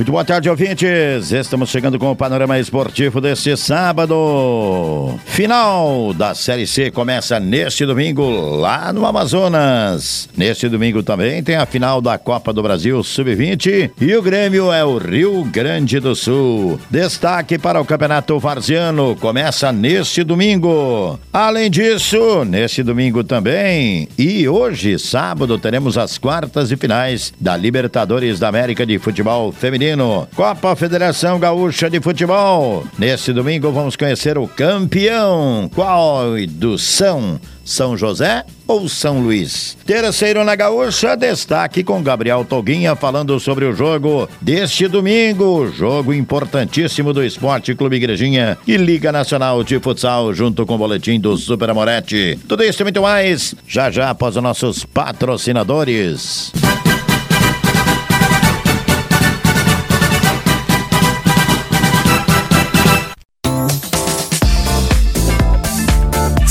Muito boa tarde, ouvintes. Estamos chegando com o panorama esportivo deste sábado. Final da Série C começa neste domingo lá no Amazonas. Neste domingo também tem a final da Copa do Brasil Sub-20 e o Grêmio é o Rio Grande do Sul. Destaque para o Campeonato Varziano começa neste domingo. Além disso, neste domingo também e hoje, sábado, teremos as quartas e finais da Libertadores da América de Futebol Feminino Copa Federação Gaúcha de Futebol. Neste domingo vamos conhecer o campeão. Qual do São? São José ou São Luís? Terceiro na Gaúcha, destaque com Gabriel Toguinha falando sobre o jogo deste domingo. Jogo importantíssimo do Esporte Clube Igrejinha e Liga Nacional de Futsal, junto com o boletim do Super Amorete. Tudo isso e muito mais, já já após os nossos patrocinadores.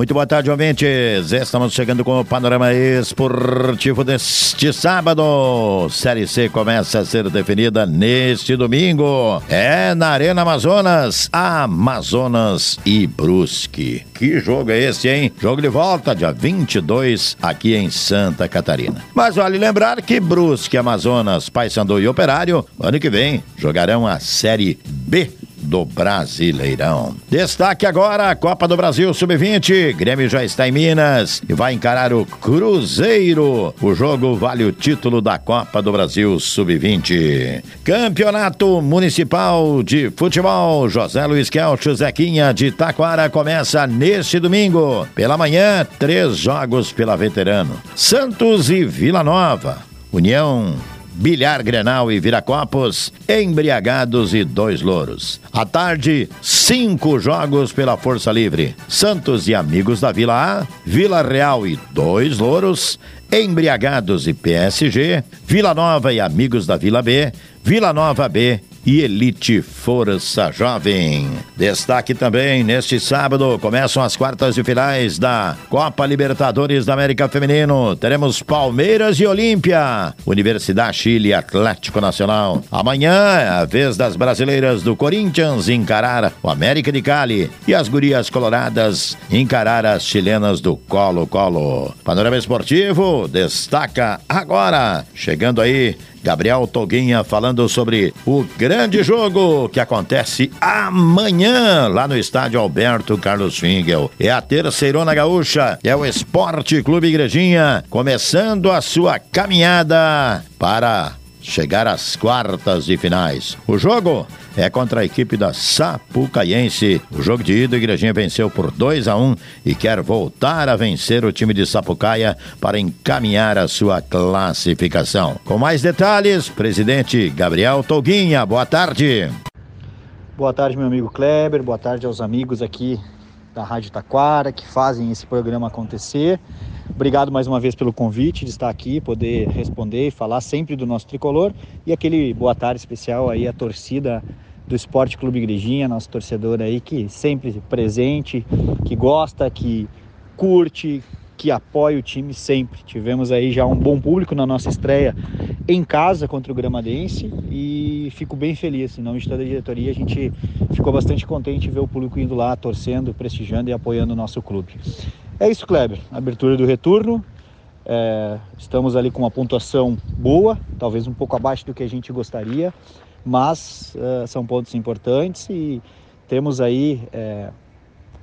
Muito boa tarde, ouvintes. Estamos chegando com o panorama esportivo deste sábado. Série C começa a ser definida neste domingo. É na Arena Amazonas, Amazonas e Brusque. Que jogo é esse, hein? Jogo de volta, dia 22, aqui em Santa Catarina. Mas vale lembrar que Brusque, Amazonas, Paysandu e Operário, ano que vem, jogarão a Série B do Brasileirão. Destaque agora Copa do Brasil Sub-20. Grêmio já está em Minas e vai encarar o Cruzeiro. O jogo vale o título da Copa do Brasil Sub-20. Campeonato Municipal de Futebol. José Luiz Kelcho Zequinha de Taquara começa neste domingo. Pela manhã, três jogos pela veterano. Santos e Vila Nova. União Bilhar Grenal e Viracopos, embriagados e dois louros. À tarde, cinco jogos pela Força Livre. Santos e Amigos da Vila A, Vila Real e dois louros, embriagados e PSG, Vila Nova e Amigos da Vila B, Vila Nova B e Elite Força Jovem. Destaque também neste sábado começam as quartas de finais da Copa Libertadores da América Feminino. Teremos Palmeiras e Olímpia, Universidade Chile Atlético Nacional. Amanhã é a vez das brasileiras do Corinthians encarar o América de Cali e as gurias coloradas encarar as chilenas do Colo-Colo. Panorama Esportivo destaca agora, chegando aí Gabriel Toguinha falando sobre o grande jogo que acontece amanhã lá no estádio Alberto Carlos Fingel. É a terceirona gaúcha, é o Esporte Clube Igrejinha começando a sua caminhada para chegar às quartas de finais. O jogo é contra a equipe da Sapucaiense. O jogo de ida, Igrejinha venceu por 2 a 1 um e quer voltar a vencer o time de Sapucaia para encaminhar a sua classificação. Com mais detalhes, presidente Gabriel Toguinha, boa tarde. Boa tarde, meu amigo Kleber, boa tarde aos amigos aqui da Rádio Taquara que fazem esse programa acontecer. Obrigado mais uma vez pelo convite de estar aqui, poder responder e falar sempre do nosso tricolor e aquele boa tarde especial aí à torcida do Esporte Clube Igrejinha, nosso torcedor aí que sempre presente, que gosta, que curte, que apoia o time sempre. Tivemos aí já um bom público na nossa estreia em casa contra o Gramadense e fico bem feliz. Em nome de toda a diretoria, a gente ficou bastante contente de ver o público indo lá, torcendo, prestigiando e apoiando o nosso clube. É isso, Kleber. Abertura do retorno. É, estamos ali com uma pontuação boa, talvez um pouco abaixo do que a gente gostaria, mas é, são pontos importantes e temos aí é,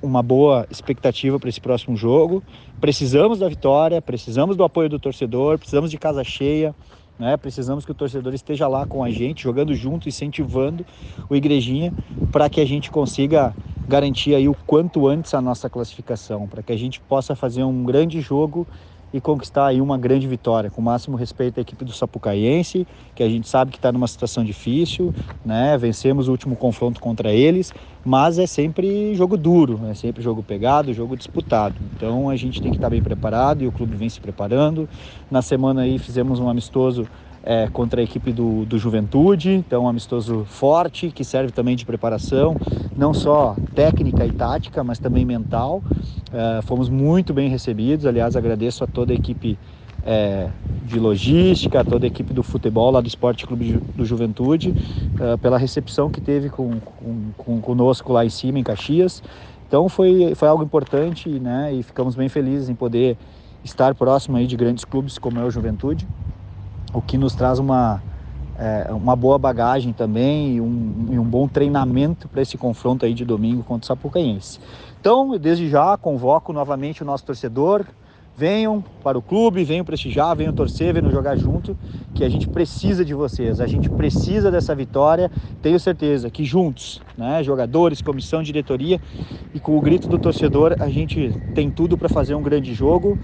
uma boa expectativa para esse próximo jogo. Precisamos da vitória, precisamos do apoio do torcedor, precisamos de casa cheia. Né? Precisamos que o torcedor esteja lá com a gente, jogando junto, incentivando o Igrejinha, para que a gente consiga garantir aí o quanto antes a nossa classificação, para que a gente possa fazer um grande jogo e conquistar aí uma grande vitória, com o máximo respeito à equipe do Sapucaiense, que a gente sabe que está numa situação difícil, né? Vencemos o último confronto contra eles, mas é sempre jogo duro, é sempre jogo pegado, jogo disputado. Então a gente tem que estar tá bem preparado e o clube vem se preparando. Na semana aí fizemos um amistoso é, contra a equipe do, do Juventude, então um amistoso forte que serve também de preparação, não só técnica e tática, mas também mental. É, fomos muito bem recebidos, aliás, agradeço a toda a equipe é, de logística, toda a equipe do futebol lá do Esporte Clube do Juventude, é, pela recepção que teve com, com, com, conosco lá em cima, em Caxias. Então foi, foi algo importante né, e ficamos bem felizes em poder estar próximo aí de grandes clubes como é o Juventude o que nos traz uma, é, uma boa bagagem também e um, e um bom treinamento para esse confronto aí de domingo contra o Sapucaense. Então, desde já, convoco novamente o nosso torcedor, venham para o clube, venham prestigiar, venham torcer, venham jogar junto, que a gente precisa de vocês, a gente precisa dessa vitória. Tenho certeza que juntos, né, jogadores, comissão, diretoria e com o grito do torcedor, a gente tem tudo para fazer um grande jogo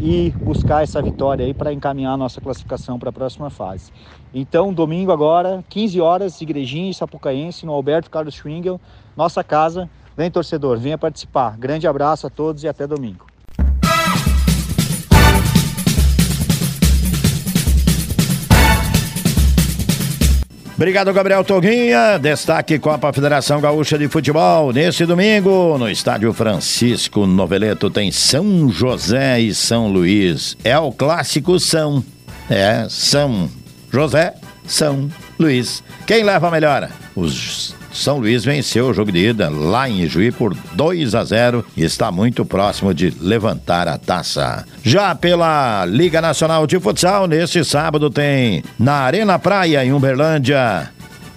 e buscar essa vitória aí para encaminhar a nossa classificação para a próxima fase. Então, domingo agora, 15 horas, Igrejinha e Sapucaense, no Alberto Carlos Schwingel, nossa casa. Vem torcedor, venha participar. Grande abraço a todos e até domingo. Obrigado, Gabriel Toguinha. Destaque Copa Federação Gaúcha de Futebol. Nesse domingo, no estádio Francisco Noveleto, tem São José e São Luís. É o clássico São. É, São José, São Luís. Quem leva a melhor? Os são Luís venceu o jogo de ida lá em Juí por 2 a 0 e está muito próximo de levantar a taça. Já pela Liga Nacional de Futsal, neste sábado tem na Arena Praia em Uberlândia,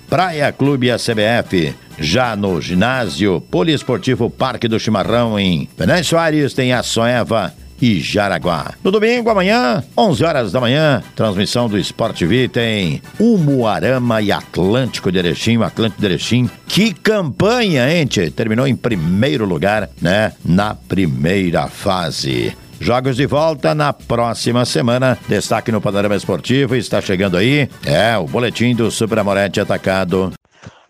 Praia Clube a CBF. Já no ginásio Poliesportivo Parque do Chimarrão em Venâncio Soares tem a Soeva e Jaraguá. No domingo, amanhã, 11 horas da manhã, transmissão do Sport TV tem Umuarama e Atlântico de Erechim, Atlântico de Erechim. Que campanha, hein, tchê? Terminou em primeiro lugar, né? Na primeira fase. Jogos de volta na próxima semana. Destaque no Panorama Esportivo. Está chegando aí. É, o boletim do Super Amorete Atacado.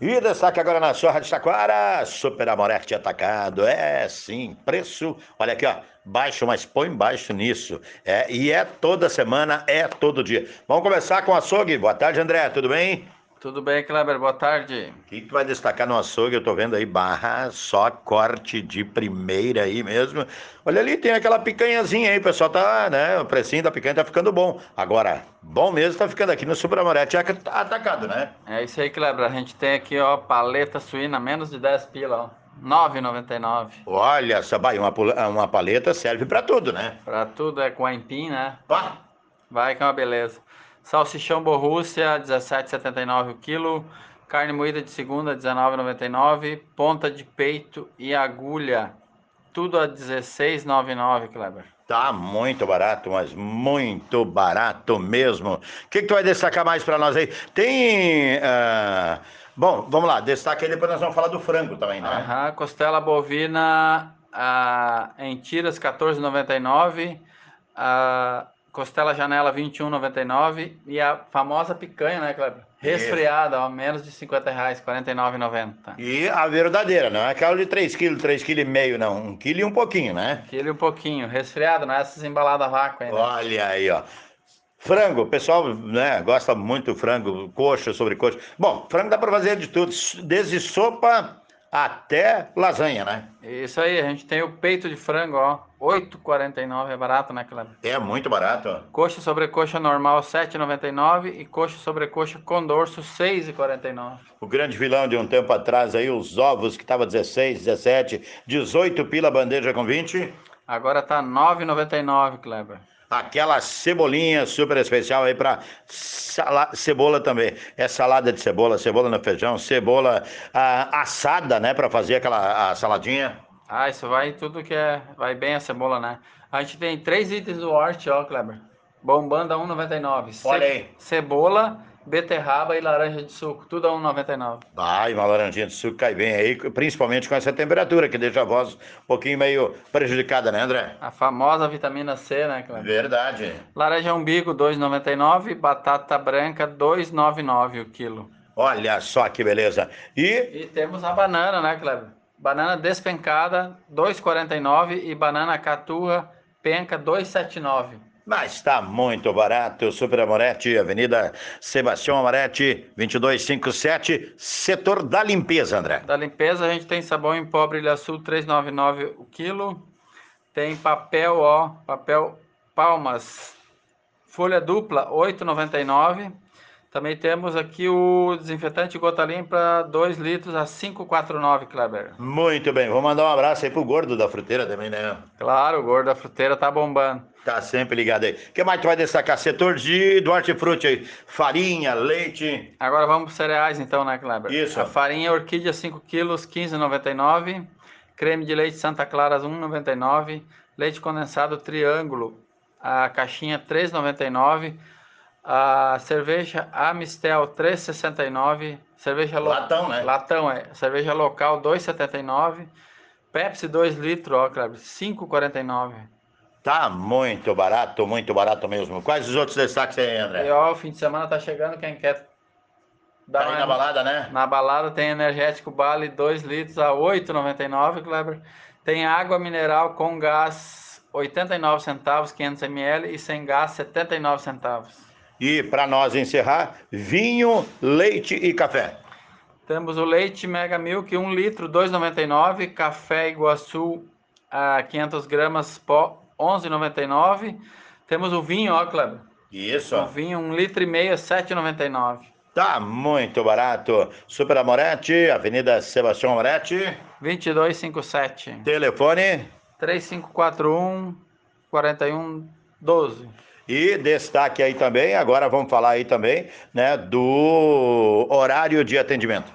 E destaque agora na sua Rádio Taquara, Super Amorete Atacado. É, sim, preço. Olha aqui, ó baixo, mas põe baixo nisso. É, e é toda semana, é todo dia. Vamos começar com açougue. Boa tarde, André, tudo bem? Tudo bem, Kleber, boa tarde. O que, que vai destacar no açougue? Eu tô vendo aí barra, só corte de primeira aí mesmo. Olha ali, tem aquela picanhazinha aí, o pessoal tá, né, o precinho da picanha tá ficando bom. Agora, bom mesmo tá ficando aqui no Super Amorete atacado, né? É isso aí, Kleber, a gente tem aqui, ó, paleta suína, menos de 10 pila, ó. 9,99. Olha, Sabai, uma, uma paleta serve para tudo, né? Para tudo, é com empim, né? Pá. Vai que é uma beleza. Salsichão Borrússia, 17,79 o quilo. Carne moída de segunda, 19,99. Ponta de peito e agulha, tudo a 16,99, Kleber. Tá muito barato, mas muito barato mesmo. O que, que tu vai destacar mais para nós aí? Tem... Uh Bom, vamos lá, destaque aí, depois nós vamos falar do frango também, né? Aham, costela bovina ah, em tiras 14,99, ah, costela janela 21,99 e a famosa picanha, né, Kleber? Resfriada, ó, menos de 50 reais, 49,90. E a verdadeira, não é aquela de 3 kg, 3 kg e meio, não. 1 kg e um pouquinho, né? 1 kg e um pouquinho, resfriada, não é essas embaladas vácuo ainda. Olha aí, ó. Frango, o pessoal né, gosta muito do frango, coxa sobre coxa. Bom, frango dá para fazer de tudo, desde sopa até lasanha, né? Isso aí, a gente tem o peito de frango, ó, 8,49, é barato, né, Cleber? É muito barato. Coxa sobre coxa normal, 7,99 e coxa sobre coxa com dorso, 6,49. O grande vilão de um tempo atrás aí, os ovos que tava 16, 17, 18 pila bandeja com 20. Agora tá 9,99, Kleber. Aquela cebolinha super especial aí para cebola também. É salada de cebola, cebola no feijão, cebola ah, assada, né, para fazer aquela saladinha. Ah, isso vai tudo que é, vai bem a cebola, né? A gente tem três itens do Hort, ó, Kleber. Bombanda 1,99. Olha aí. Cebola, beterraba e laranja de suco, tudo a 1,99. Ah, e uma laranjinha de suco cai bem aí, principalmente com essa temperatura, que deixa a voz um pouquinho meio prejudicada, né, André? A famosa vitamina C, né, Cleber? Verdade. Laranja umbigo, 2,99. Batata branca, 2,99 o quilo. Olha só que beleza. E... E temos a banana, né, Cleber? Banana despencada, 2,49 e banana caturra penca, 2,79. Mas está muito barato. Super Amoretti, Avenida Sebastião Amoretti, 2257, setor da limpeza, André. Da limpeza, a gente tem sabão em pó Brilha Sul, 3,99 o quilo. Tem papel, ó, papel Palmas, folha dupla, 8,99. Também temos aqui o desinfetante gota limpa, 2 litros a 5,49, Kleber. Muito bem, vou mandar um abraço aí pro gordo da fruteira também, né? Claro, o gordo da fruteira tá bombando. Tá sempre ligado aí. O que mais tu vai destacar? Setor de Duarte Frute aí. Farinha, leite. Agora vamos para cereais então, né, Kleber? Isso. A farinha orquídea 5 quilos, 15,99. Creme de leite Santa Clara 1,99. Leite condensado Triângulo, a caixinha 3,99 a cerveja Amistel 3,69. Cerveja Latão, né? Latão, é. Cerveja local 2,79. Pepsi 2 litros, ó, Kleber, 5,49. Tá muito barato, muito barato mesmo. Quais os outros destaques aí, André? E ó, o fim de semana tá chegando, quem quer dar tá aí na balada, né? Na balada tem energético Bale 2 litros a 8,99, Kleber. Tem água mineral com gás 89 centavos, 500 ml e sem gás 79 centavos. E para nós encerrar, vinho, leite e café. Temos o leite Mega Milk, 1 litro, 2,99. Café Iguaçu, a 500 gramas, pó, 11,99. Temos o vinho, ó, Kleber. Isso. O vinho, 1 litro e meio, 7,99. Tá muito barato. Super Amoretti, Avenida Sebastião Amoretti. 2257. Telefone? 3541 4112. E destaque aí também, agora vamos falar aí também, né, do horário de atendimento.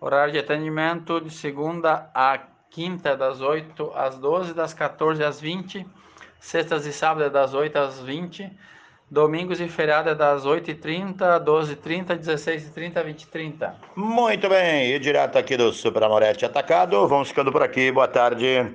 Horário de atendimento de segunda a quinta, das 8 às 12, das 14 às 20, sextas e sábados das 8 às 20, domingos e feriado das 8h30, 12h30, 16h30, 20h30. Muito bem, e direto aqui do Super Amorete Atacado, vamos ficando por aqui, boa tarde.